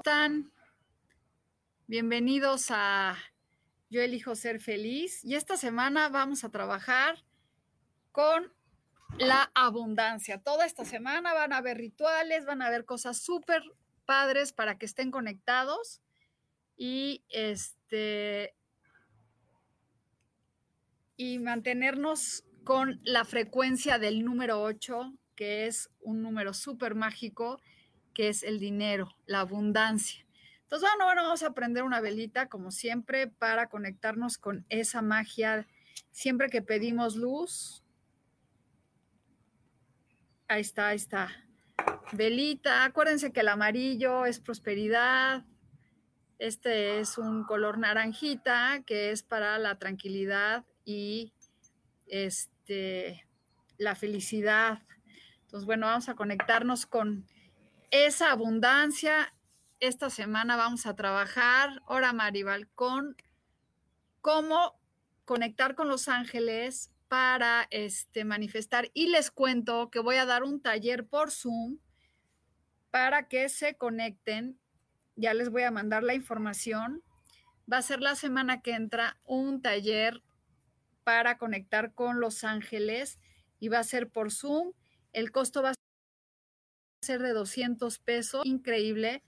Están? Bienvenidos a Yo elijo ser feliz. Y esta semana vamos a trabajar con la abundancia. Toda esta semana van a haber rituales, van a haber cosas súper padres para que estén conectados y este y mantenernos con la frecuencia del número 8, que es un número súper mágico que es el dinero, la abundancia. Entonces, bueno, bueno, vamos a prender una velita, como siempre, para conectarnos con esa magia. Siempre que pedimos luz, ahí está, ahí está. Velita, acuérdense que el amarillo es prosperidad. Este es un color naranjita que es para la tranquilidad y este, la felicidad. Entonces, bueno, vamos a conectarnos con esa abundancia. Esta semana vamos a trabajar, ahora Maribal, con cómo conectar con los ángeles para este, manifestar. Y les cuento que voy a dar un taller por Zoom para que se conecten. Ya les voy a mandar la información. Va a ser la semana que entra un taller para conectar con los ángeles y va a ser por Zoom. El costo va a de 200 pesos, increíble,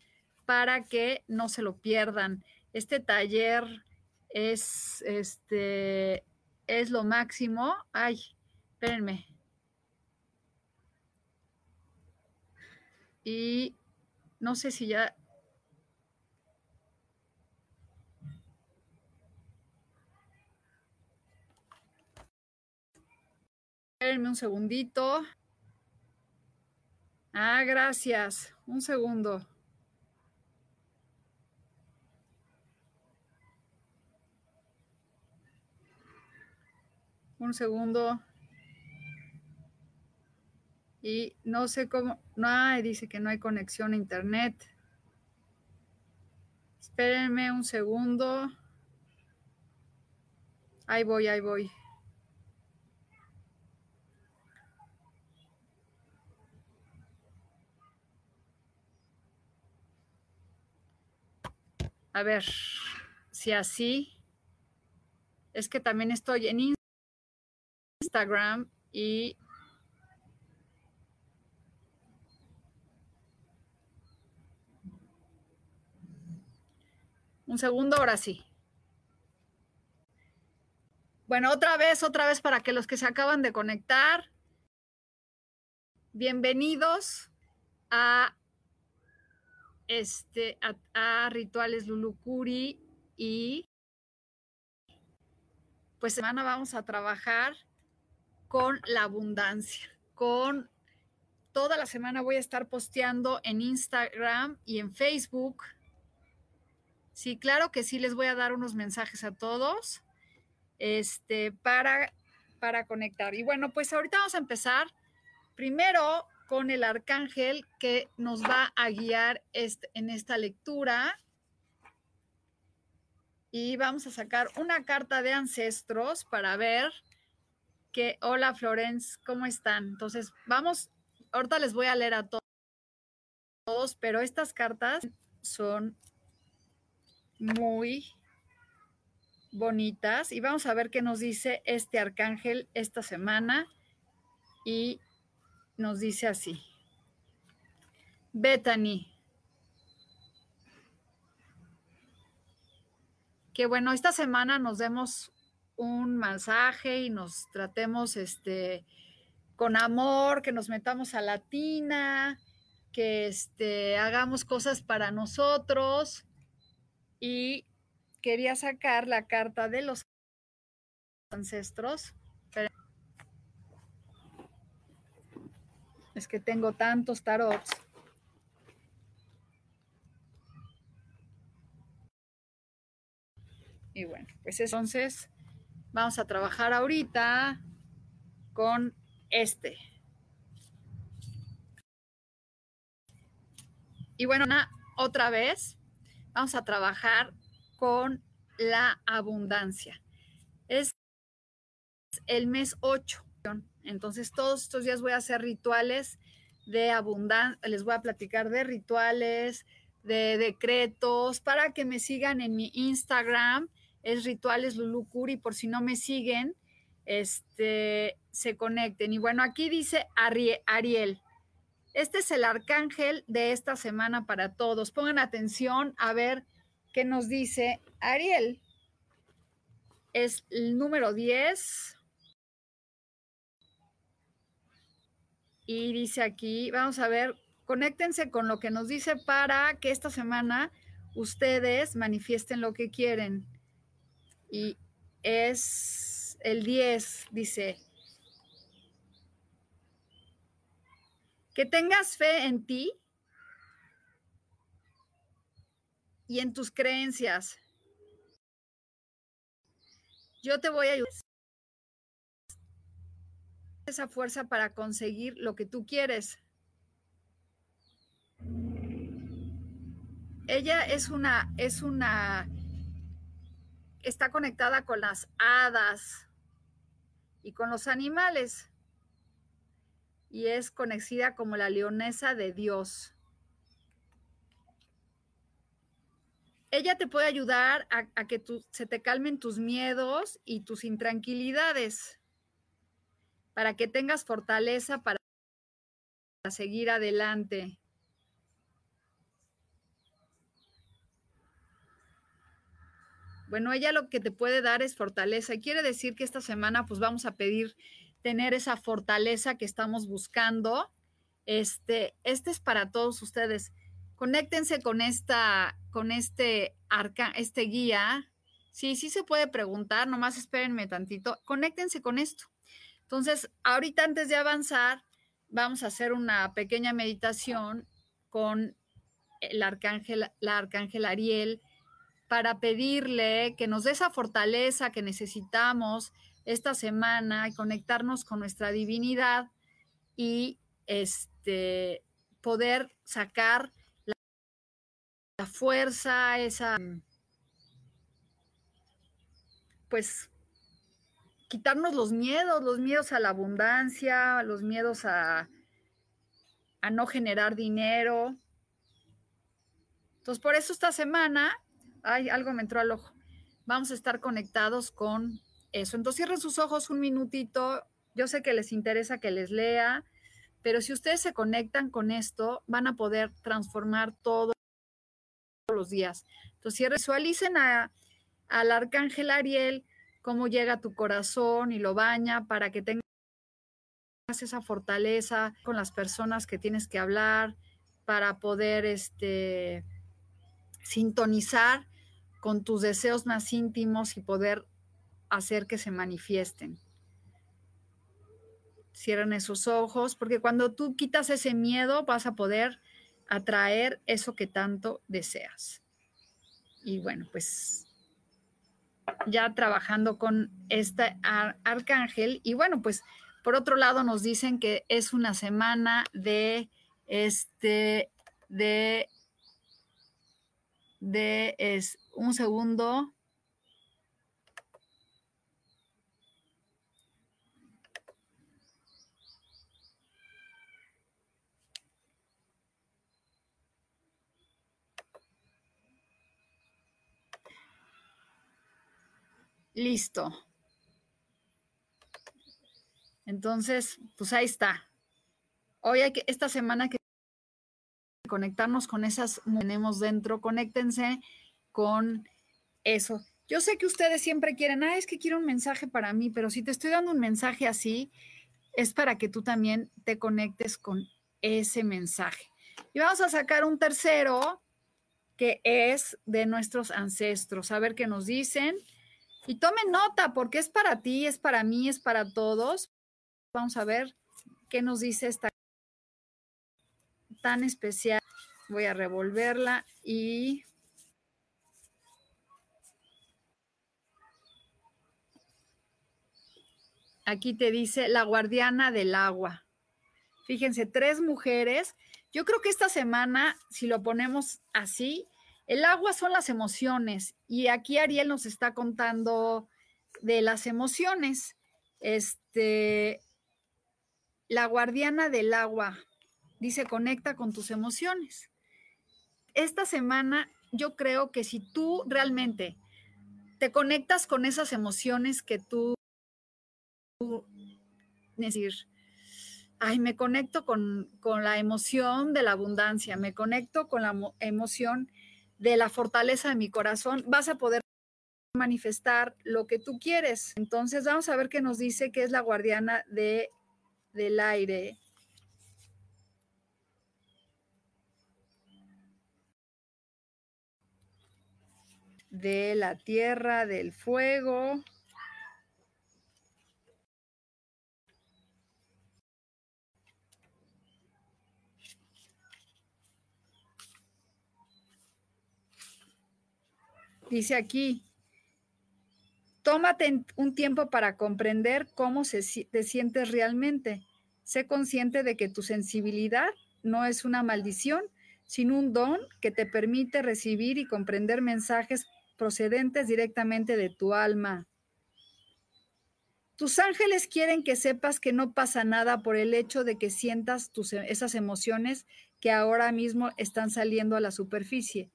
para que no se lo pierdan. Este taller es, este, es lo máximo. Ay, espérenme. Y no sé si ya... Espérenme un segundito. Ah, gracias. Un segundo. Un segundo. Y no sé cómo. No, dice que no hay conexión a internet. Espérenme un segundo. Ahí voy, ahí voy. A ver, si así, es que también estoy en Instagram y un segundo, ahora sí. Bueno, otra vez, otra vez para que los que se acaban de conectar, bienvenidos a este, a, Rituales Lulucuri y pues semana vamos a trabajar con la abundancia, con toda la semana voy a estar posteando en Instagram y en Facebook. Sí, claro que sí les voy a dar unos mensajes a todos este para para conectar. Y bueno, pues ahorita vamos a empezar primero con el arcángel que nos va a guiar en esta lectura. Y vamos a sacar una carta de ancestros para ver que, hola Florence, ¿cómo están? Entonces, vamos, ahorita les voy a leer a todos, pero estas cartas son muy bonitas y vamos a ver qué nos dice este arcángel esta semana y nos dice así. Bethany. que bueno, esta semana nos demos un masaje y nos tratemos este con amor, que nos metamos a la tina, que este, hagamos cosas para nosotros. Y quería sacar la carta de los ancestros. Es que tengo tantos tarots. Y bueno, pues entonces vamos a trabajar ahorita con este. Y bueno, otra vez vamos a trabajar con la abundancia. Es el mes 8. Entonces, todos estos días voy a hacer rituales de abundancia, les voy a platicar de rituales, de decretos, para que me sigan en mi Instagram, es rituales Lulucuri, por si no me siguen, este, se conecten. Y bueno, aquí dice Ariel. Este es el arcángel de esta semana para todos. Pongan atención a ver qué nos dice Ariel. Es el número 10. Y dice aquí, vamos a ver, conéctense con lo que nos dice para que esta semana ustedes manifiesten lo que quieren. Y es el 10, dice, que tengas fe en ti y en tus creencias. Yo te voy a ayudar esa fuerza para conseguir lo que tú quieres. Ella es una, es una, está conectada con las hadas y con los animales y es conocida como la leonesa de Dios. Ella te puede ayudar a, que se te calmen tus miedos y tus intranquilidades, para que tengas fortaleza para seguir adelante. Bueno, ella lo que te puede dar es fortaleza. Quiere decir que esta semana pues vamos a pedir tener esa fortaleza que estamos buscando. Este, este es para todos ustedes. Conéctense con esta, con este arca, este guía. Sí, sí se puede preguntar, nomás espérenme tantito. Conéctense con esto. Entonces, ahorita antes de avanzar, vamos a hacer una pequeña meditación con el arcángel, la arcángel Ariel, para pedirle que nos dé esa fortaleza que necesitamos esta semana y conectarnos con nuestra divinidad y este, poder sacar la, la fuerza, esa, pues, quitarnos los miedos, los miedos a la abundancia, los miedos a, a no generar dinero. Entonces, por eso esta semana, ay, algo me entró al ojo, vamos a estar conectados con eso. Entonces cierren sus ojos un minutito. Yo sé que les interesa que les lea, pero si ustedes se conectan con esto, van a poder transformar todos los días. Entonces visualicen a, al arcángel Ariel cómo llega a tu corazón y lo baña para que tengas esa fortaleza con las personas que tienes que hablar para poder este sintonizar con tus deseos más íntimos y poder hacer que se manifiesten. Cierren esos ojos, porque cuando tú quitas ese miedo vas a poder atraer eso que tanto deseas. Y bueno, pues ya trabajando con este arcángel. Y bueno, pues por otro lado nos dicen que es una semana de este, de, de, es un segundo, Listo. Entonces, pues ahí está. Hoy hay que, esta semana que conectarnos con esas tenemos dentro, conéctense con eso. Yo sé que ustedes siempre quieren, ah, es que quiero un mensaje para mí, pero si te estoy dando un mensaje así, es para que tú también te conectes con ese mensaje. Y vamos a sacar un tercero que es de nuestros ancestros, a ver qué nos dicen. Y tomen nota, porque es para ti, es para mí, es para todos. Vamos a ver qué nos dice esta tan especial. Voy a revolverla y aquí te dice la guardiana del agua. Fíjense, tres mujeres. Yo creo que esta semana, si lo ponemos así, el agua son las emociones y aquí Ariel nos está contando de las emociones. Este, la guardiana del agua dice conecta con tus emociones. Esta semana yo creo que si tú realmente te conectas con esas emociones que tú decir, ay, me conecto con, con la emoción de la abundancia, me conecto con la emoción de la fortaleza de mi corazón, vas a poder manifestar lo que tú quieres. Entonces vamos a ver qué nos dice que es la guardiana de, del aire. de la tierra, del fuego. Dice aquí, tómate un tiempo para comprender cómo se, te sientes realmente. Sé consciente de que tu sensibilidad no es una maldición, sino un don que te permite recibir y comprender mensajes procedentes directamente de tu alma. Tus ángeles quieren que sepas que no pasa nada por el hecho de que sientas tus, esas emociones que ahora mismo están saliendo a la superficie.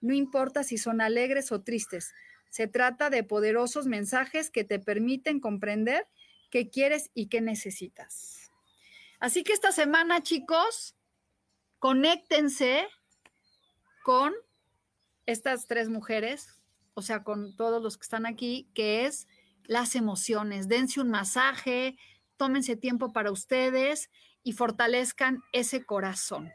No importa si son alegres o tristes, se trata de poderosos mensajes que te permiten comprender qué quieres y qué necesitas. Así que esta semana, chicos, conéctense con estas tres mujeres, o sea, con todos los que están aquí, que es las emociones. Dense un masaje, tómense tiempo para ustedes y fortalezcan ese corazón.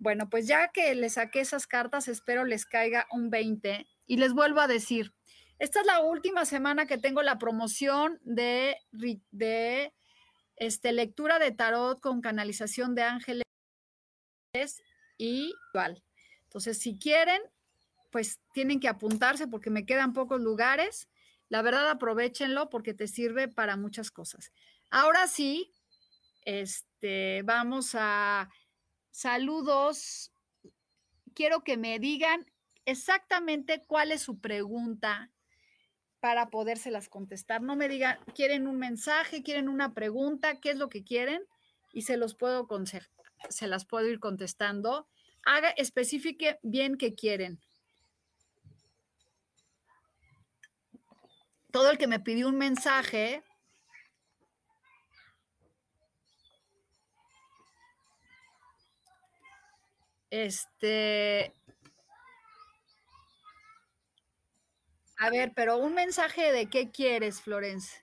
Bueno, pues ya que les saqué esas cartas, espero les caiga un 20. Y les vuelvo a decir, esta es la última semana que tengo la promoción de, de este, lectura de tarot con canalización de ángeles y igual. Entonces, si quieren, pues tienen que apuntarse porque me quedan pocos lugares. La verdad, aprovechenlo porque te sirve para muchas cosas. Ahora sí, este, vamos a saludos. Quiero que me digan exactamente cuál es su pregunta para podérselas contestar. No me digan, quieren un mensaje, quieren una pregunta, qué es lo que quieren y se los puedo se las puedo ir contestando. Haga especifique bien qué quieren. Todo el que me pidió un mensaje, Este. A ver, pero un mensaje de qué quieres, Florence.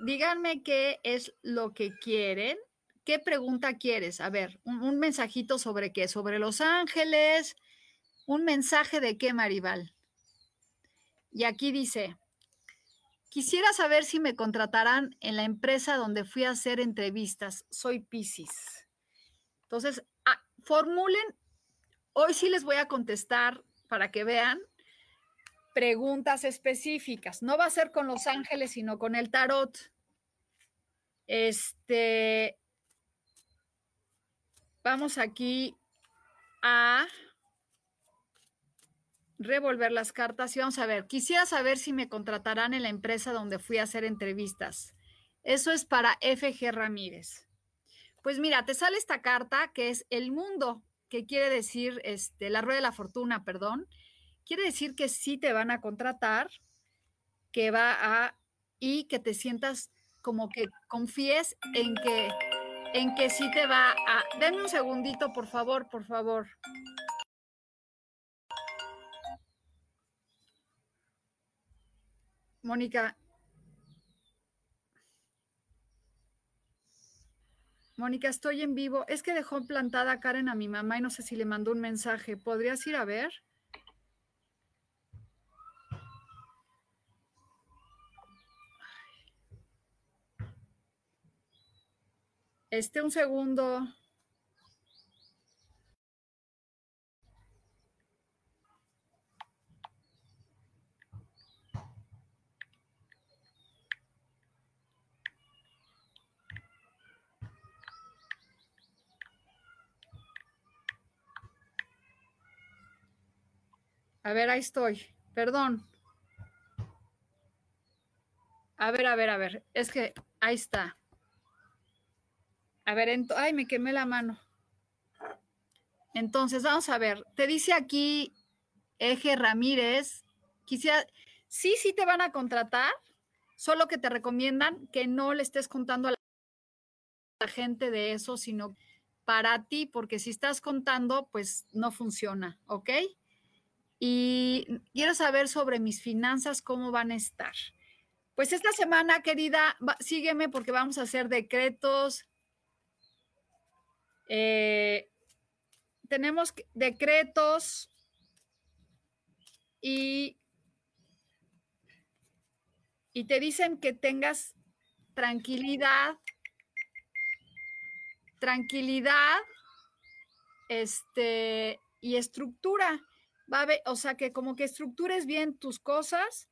Díganme qué es lo que quieren. ¿Qué pregunta quieres? A ver, un, un mensajito sobre qué, sobre Los Ángeles. Un mensaje de qué, Maribal. Y aquí dice, Quisiera saber si me contratarán en la empresa donde fui a hacer entrevistas. Soy Piscis. Entonces, ah, formulen, hoy sí les voy a contestar para que vean preguntas específicas. No va a ser con los ángeles, sino con el tarot. Este, vamos aquí a revolver las cartas y vamos a ver, quisiera saber si me contratarán en la empresa donde fui a hacer entrevistas. Eso es para FG Ramírez. Pues mira, te sale esta carta que es el mundo, que quiere decir, este, la rueda de la fortuna, perdón. Quiere decir que sí te van a contratar, que va a, y que te sientas como que confíes en que en que sí te va a... Denme un segundito, por favor, por favor. Mónica. Mónica, estoy en vivo. Es que dejó plantada a Karen a mi mamá y no sé si le mandó un mensaje. ¿Podrías ir a ver? Este, un segundo. A ver, ahí estoy. Perdón. A ver, a ver, a ver. Es que ahí está. A ver, ay, me quemé la mano. Entonces, vamos a ver. Te dice aquí Eje Ramírez. Quisiera, sí, sí te van a contratar, solo que te recomiendan que no le estés contando a la gente de eso, sino para ti, porque si estás contando, pues no funciona, ¿ok? Y quiero saber sobre mis finanzas, cómo van a estar. Pues esta semana, querida, sígueme porque vamos a hacer decretos. Eh, tenemos decretos y, y te dicen que tengas tranquilidad, tranquilidad, este, y estructura va a o sea, que como que estructures bien tus cosas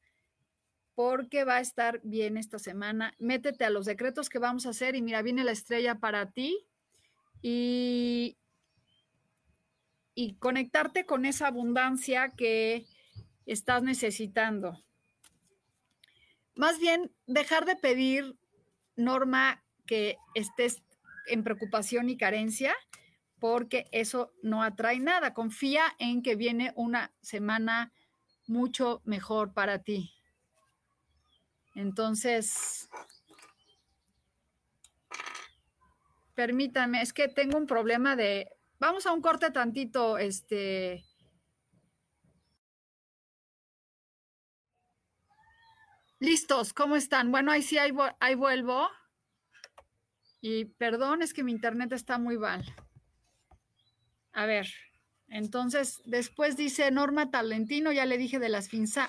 porque va a estar bien esta semana. Métete a los decretos que vamos a hacer y mira, viene la estrella para ti y, y conectarte con esa abundancia que estás necesitando. Más bien, dejar de pedir, Norma, que estés en preocupación y carencia porque eso no atrae nada. Confía en que viene una semana mucho mejor para ti. Entonces, permítame, es que tengo un problema de, vamos a un corte tantito, este... Listos, ¿cómo están? Bueno, ahí sí, ahí, ahí vuelvo. Y perdón, es que mi internet está muy mal. A ver, entonces después dice Norma Talentino, ya le dije de las finza.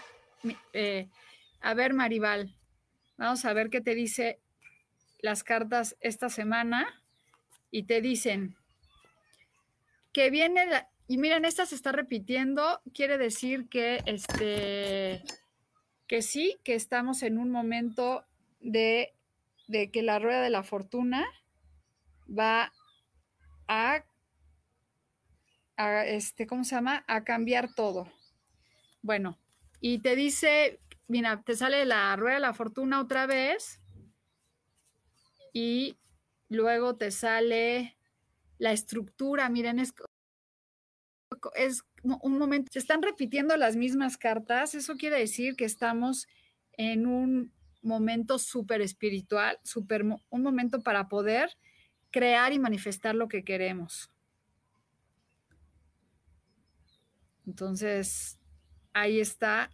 Eh, a ver, Maribal, vamos a ver qué te dice las cartas esta semana. Y te dicen que viene, y miren, esta se está repitiendo, quiere decir que este que sí, que estamos en un momento de, de que la rueda de la fortuna va a a, este, ¿cómo se llama? A cambiar todo. Bueno, y te dice, mira, te sale la rueda de la fortuna otra vez y luego te sale la estructura, miren, es, es un momento, se están repitiendo las mismas cartas, eso quiere decir que estamos en un momento súper espiritual, super, un momento para poder crear y manifestar lo que queremos. Entonces, ahí está.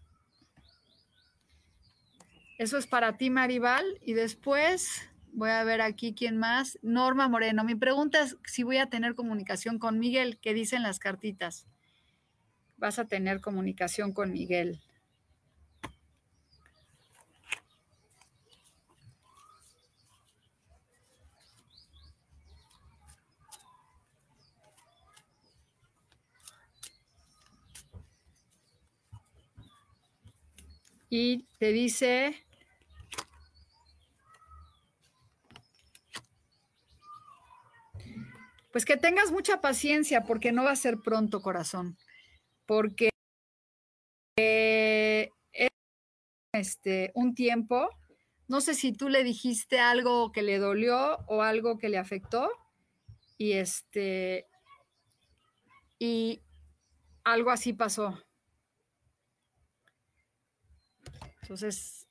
Eso es para ti, Maribal. Y después voy a ver aquí quién más. Norma Moreno. Mi pregunta es si voy a tener comunicación con Miguel. ¿Qué dicen las cartitas? Vas a tener comunicación con Miguel. Y te dice, pues que tengas mucha paciencia porque no va a ser pronto, corazón, porque es este, un tiempo, no sé si tú le dijiste algo que le dolió o algo que le afectó y este y algo así pasó. Entonces,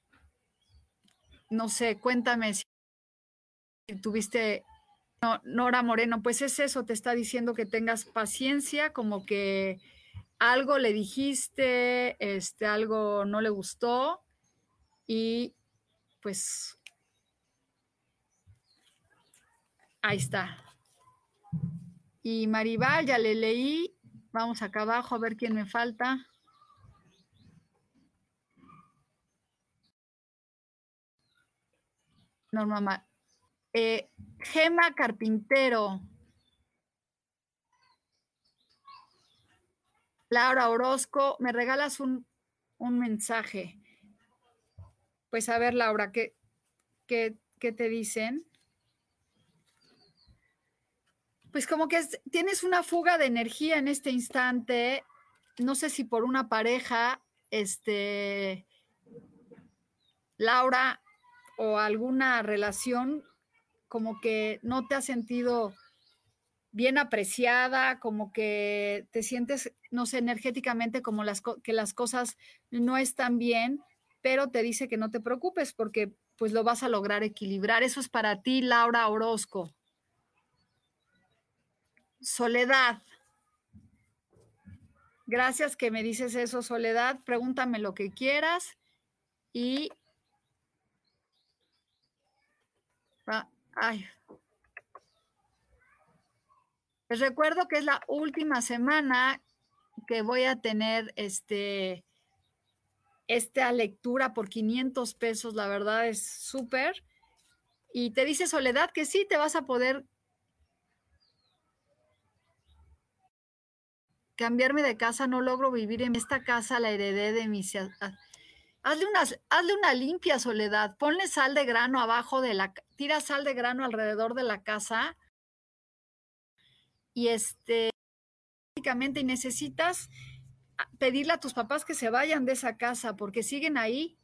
no sé, cuéntame si tuviste Nora Moreno, pues es eso, te está diciendo que tengas paciencia, como que algo le dijiste, este, algo no le gustó y pues ahí está. Y Maribal, ya le leí. Vamos acá abajo a ver quién me falta. Norma, eh, Gema Carpintero. Laura Orozco, me regalas un, mensaje. Pues a ver, Laura, ¿qué, qué, qué te dicen? Pues como que tienes una fuga de energía en este instante, no sé si por una pareja, este, Laura, o alguna relación, como que no te has sentido bien apreciada, como que te sientes, no sé, energéticamente como las, que las cosas no están bien, pero te dice que no te preocupes porque pues lo vas a lograr equilibrar. Eso es para ti, Laura Orozco. Soledad. Gracias que me dices eso, Soledad. Pregúntame lo que quieras y... Ah, ay, les recuerdo que es la última semana que voy a tener este, esta lectura por 500 pesos, la verdad es súper. Y te dice Soledad que sí, te vas a poder cambiarme de casa, no logro vivir en esta casa, la heredé de mis... Hazle una, hazle una limpia, Soledad, ponle sal de grano abajo de la... Tira sal de grano alrededor de la casa y este, y necesitas pedirle a tus papás que se vayan de esa casa porque siguen ahí.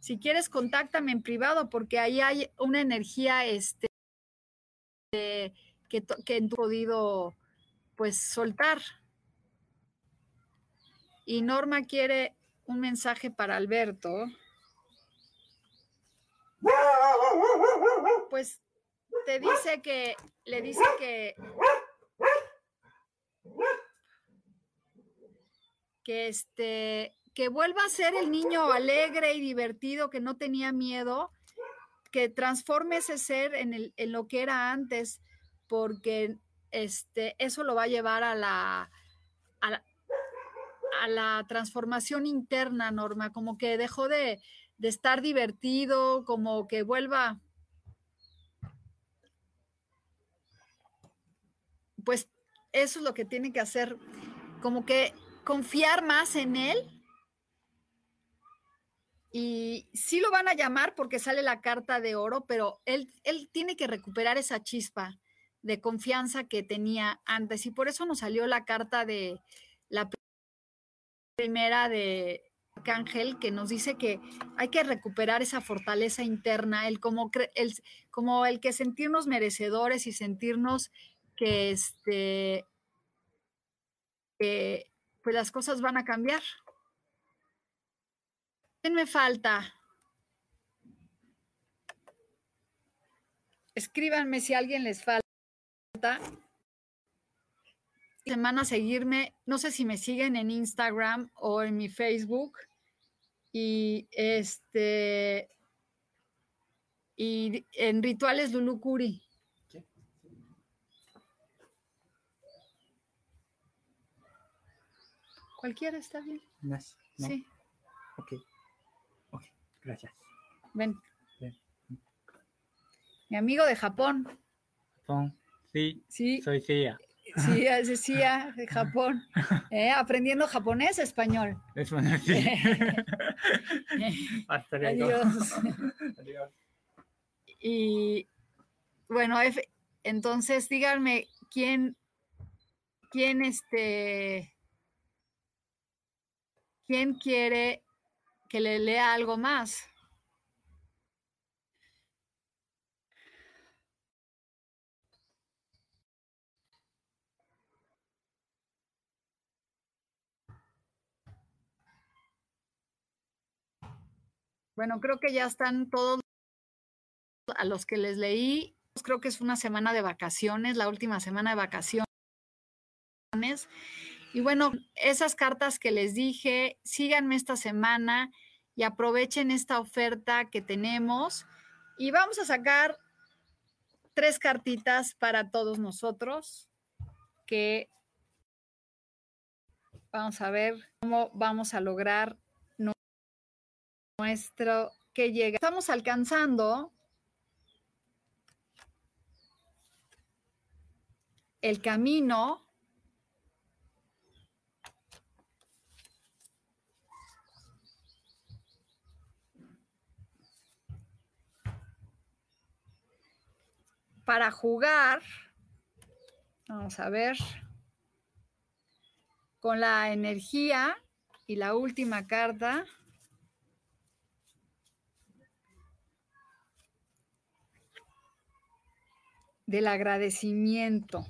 Si quieres, contáctame en privado porque ahí hay una energía este, que, que he podido pues soltar. Y Norma quiere un mensaje para Alberto. Pues te dice que, le dice que que este que vuelva a ser el niño alegre y divertido que no tenía miedo, que transforme ese ser en, el, en lo que era antes, porque este, eso lo va a llevar a la, a la, transformación interna, Norma, como que dejó de, de estar divertido, como que vuelva, pues eso es lo que tiene que hacer, como que confiar más en él. Y sí lo van a llamar porque sale la carta de oro, pero él, él tiene que recuperar esa chispa de confianza que tenía antes. Y por eso nos salió la carta de la primera de Arcángel, que nos dice que hay que recuperar esa fortaleza interna, el como, el, como el que sentirnos merecedores y sentirnos que, este, pues las cosas van a cambiar. ¿Quién me falta? Escríbanme si alguien les falta. Semana seguirme, no sé si me siguen en Instagram o en mi Facebook. Y este y en Rituales Lulucuri. Cualquiera está bien. Sí. Ok. Ok, gracias. Ven. Mi amigo de Japón. Japón. Sí. Sí. Soy Cia. Sí, es Cia de Japón. Eh, aprendiendo japonés, español. Español, sí. Hasta Adiós. Adiós. Y bueno, entonces díganme quién, quién este ¿Quién quiere que le lea algo más? Bueno, creo que ya están todos a los que les leí creo que es una semana de vacaciones, la última semana de vacaciones. Y bueno, esas cartas que les dije, síganme esta semana y aprovechen esta oferta que tenemos. Y vamos a sacar tres cartitas para todos nosotros que vamos a ver cómo vamos a lograr nuestro que llega. Estamos alcanzando el camino para jugar, vamos a ver, con la energía y la última carta. Del agradecimiento.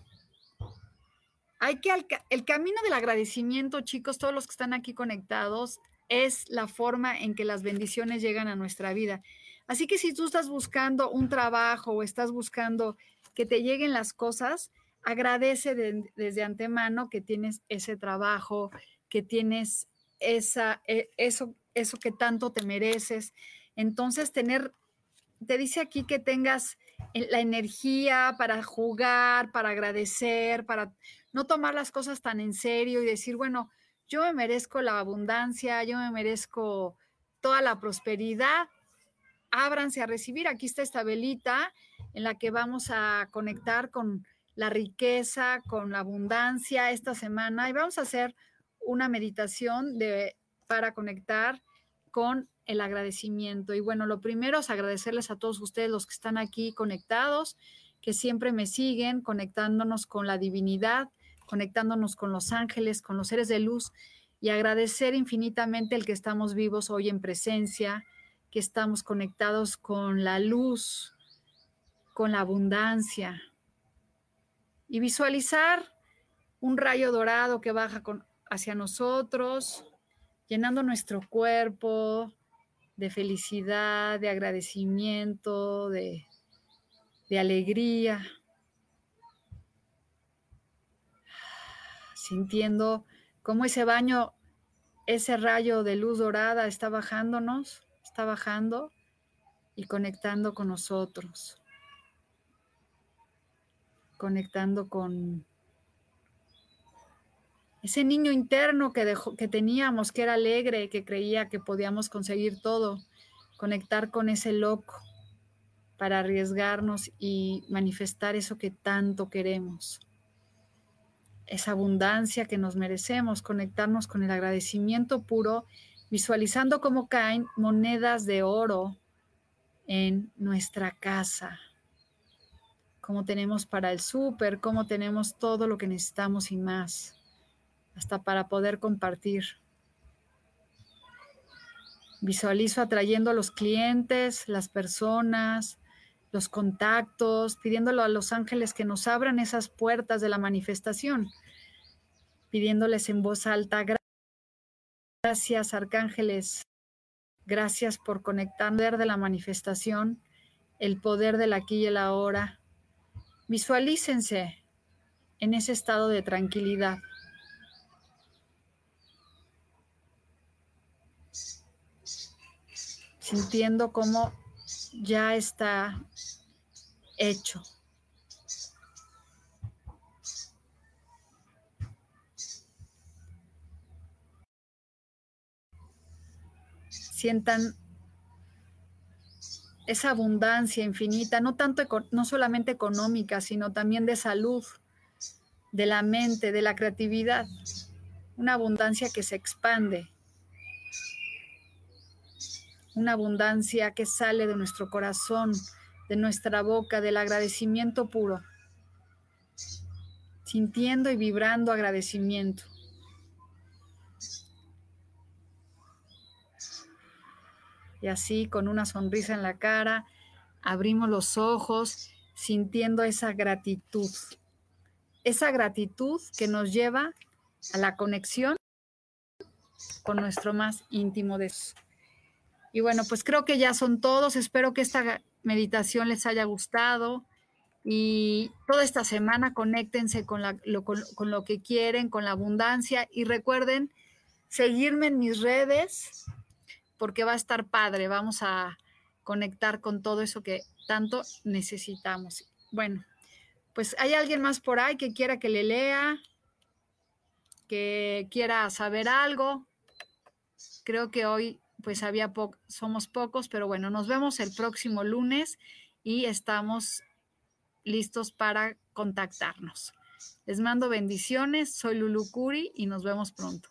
Hay que el camino del agradecimiento, chicos, todos los que están aquí conectados, es la forma en que las bendiciones llegan a nuestra vida. Así que si tú estás buscando un trabajo o estás buscando que te lleguen las cosas, agradece desde antemano que tienes ese trabajo, que tienes esa, e, eso, eso que tanto te mereces. Entonces, tener, te dice aquí que tengas la energía para jugar, para agradecer, para no tomar las cosas tan en serio y decir, bueno, yo me merezco la abundancia, yo me merezco toda la prosperidad, ábranse a recibir. Aquí está esta velita en la que vamos a conectar con la riqueza, con la abundancia esta semana y vamos a hacer una meditación de, para conectar con el agradecimiento. Y bueno, lo primero es agradecerles a todos ustedes los que están aquí conectados, que siempre me siguen, conectándonos con la divinidad, conectándonos con los ángeles, con los seres de luz y agradecer infinitamente el que estamos vivos hoy en presencia, que estamos conectados con la luz, con la abundancia. Y visualizar un rayo dorado que baja hacia nosotros, llenando nuestro cuerpo de felicidad, de agradecimiento, de, de alegría. Sintiendo cómo ese baño, ese rayo de luz dorada está bajándonos está bajando y conectando con nosotros, conectando con ese niño interno que, dejó, que teníamos, que era alegre, que creía que podíamos conseguir todo, conectar con ese loco para arriesgarnos y manifestar eso que tanto queremos, esa abundancia que nos merecemos, conectarnos con el agradecimiento puro visualizando cómo caen monedas de oro en nuestra casa, cómo tenemos para el súper, cómo tenemos todo lo que necesitamos y más, hasta para poder compartir. Visualizo atrayendo a los clientes, las personas, los contactos, pidiéndolo a los ángeles que nos abran esas puertas de la manifestación, pidiéndoles en voz alta, Gracias, arcángeles. Gracias por conectar el poder de la manifestación, el poder del aquí y el ahora. Visualícense en ese estado de tranquilidad. Sintiendo cómo ya está hecho. sientan esa abundancia infinita, no tanto no solamente económica, sino también de salud, de la mente, de la creatividad, una abundancia que se expande, una abundancia que sale de nuestro corazón, de nuestra boca, del agradecimiento puro, sintiendo y vibrando agradecimiento. y así con una sonrisa en la cara, abrimos los ojos sintiendo esa gratitud, esa gratitud que nos lleva a la conexión con nuestro más íntimo deseo. Y bueno, pues creo que ya son todos. Espero que esta meditación les haya gustado, Y toda esta semana conéctense con, lo, con lo que quieren, con la abundancia y recuerden seguirme en mis redes porque va a estar padre. Vamos a conectar con todo eso que tanto necesitamos. Bueno, pues hay alguien más por ahí que quiera que le lea, que quiera saber algo. Creo que hoy pues había somos pocos, pero bueno, nos vemos el próximo lunes y estamos listos para contactarnos. Les mando bendiciones, soy Lulu Curi y nos vemos pronto.